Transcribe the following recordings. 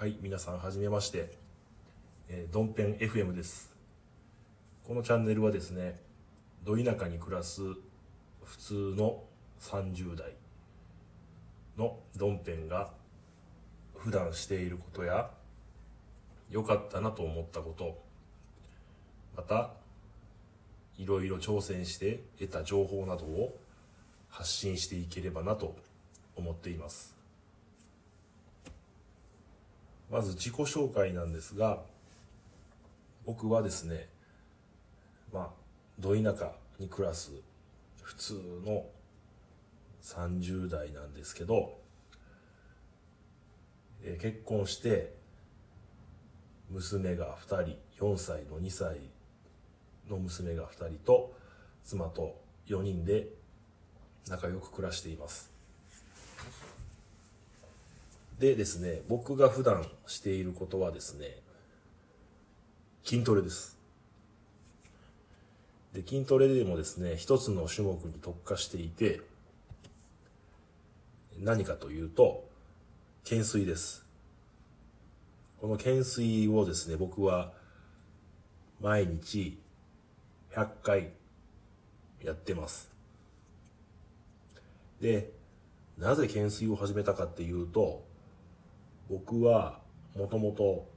はい、皆さんはじめまして、えー、ドンペン FM です。このチャンネルはですね、ど田舎に暮らす普通の30代のドンペンが普段していることや、良かったなと思ったこと、また、いろいろ挑戦して得た情報などを発信していければなと思っています。まず自己紹介なんですが、僕はですね、まあ、ど田舎に暮らす普通の30代なんですけど、え結婚して、娘が2人、4歳の2歳の娘が2人と、妻と4人で仲良く暮らしています。でですね、僕が普段していることはですね、筋トレです。で、筋トレでもですね、一つの種目に特化していて、何かというと、懸垂です。この懸垂をですね、僕は毎日100回やってます。で、なぜ懸垂を始めたかっていうと、僕はもともと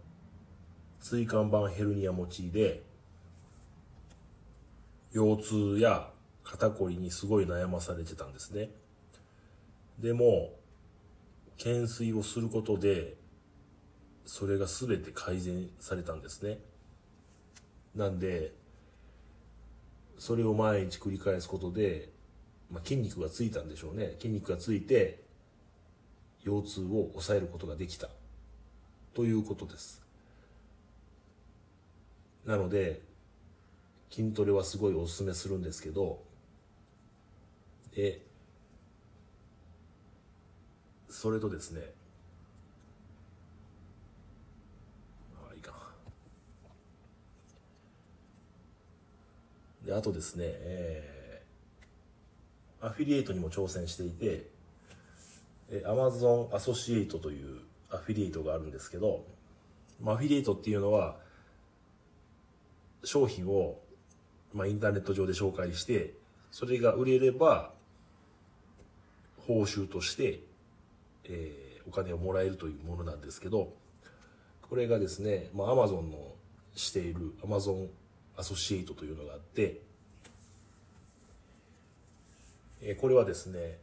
椎間板ヘルニア持ちで、腰痛や肩こりにすごい悩まされてたんですね。でも、懸垂をすることで、それが全て改善されたんですね。なんで、それを毎日繰り返すことで、まあ、筋肉がついたんでしょうね。筋肉がついて、腰痛を抑えることができた。ということです。なので、筋トレはすごいお勧めするんですけど、で、それとですね、あ、いいか。で、あとですね、えー、アフィリエイトにも挑戦していて、Amazon アソシエイトというアフィリエイトがあるんですけど、まあ、アフィリエイトっていうのは、商品を、まあ、インターネット上で紹介して、それが売れれば、報酬として、えーお金をもらえるというものなんですけど、これがですね、まあ、Amazon のしている Amazon アソシエイトというのがあって、えーこれはですね、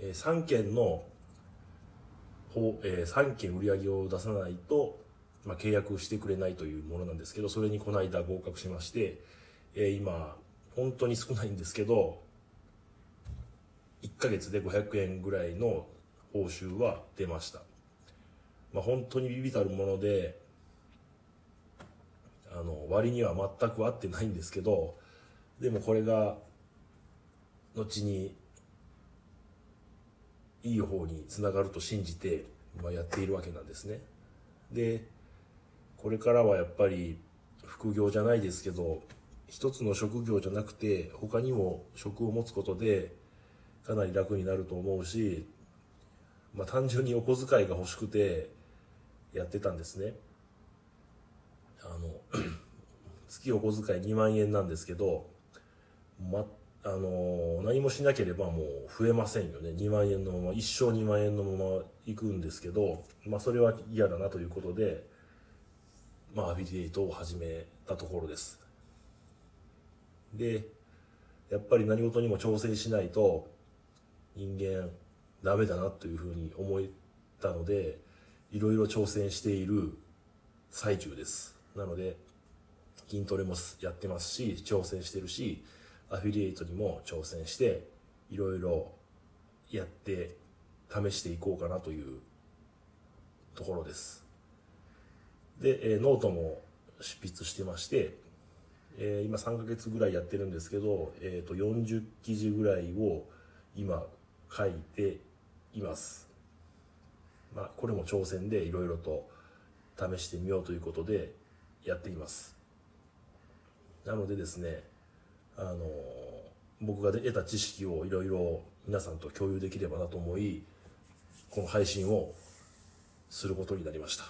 え3件のえー3件売り上げを出さないと、まあ、契約してくれないというものなんですけど、それにこの間合格しまして、えー今、本当に少ないんですけど、1ヶ月で500円ぐらいの報酬は出ました。まあ、本当にビビたるもので、あの、割には全く合ってないんですけど、でもこれが、後にいい方につながると信じて、まあ、やっているわけなんですね。で、これからはやっぱり副業じゃないですけど、一つの職業じゃなくて、他にも職を持つことで、かなり楽になると思うし、まあ単純にお小遣いが欲しくてやってたんですね。あの、月お小遣い2万円なんですけど、あの何もしなければもう増えませんよね。2万円のまま一生2万円のまま行くんですけど、まあ、それは嫌だなということで、まあ、アフィリエイトを始めたところです。でやっぱり何事にも挑戦しないと人間ダメだなというふうに思ったのでいろいろ挑戦している最中です。なので筋トレもやってますし挑戦してるしアフィリエイトにも挑戦していろいろやって試していこうかなというところです。で、えノートも執筆してまして、え今3ヶ月ぐらいやってるんですけど、えー、と40記事ぐらいを今書いています。まあこれも挑戦でいろいろと試してみようということでやっています。なのでですねあの僕が得た知識をいろいろ皆さんと共有できればなと思いこの配信をすることになりました。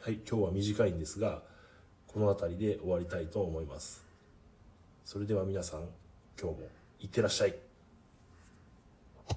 はい今日は短いんですがこの辺りで終わりたいと思います。それでは皆さん今日もいってらっしゃい。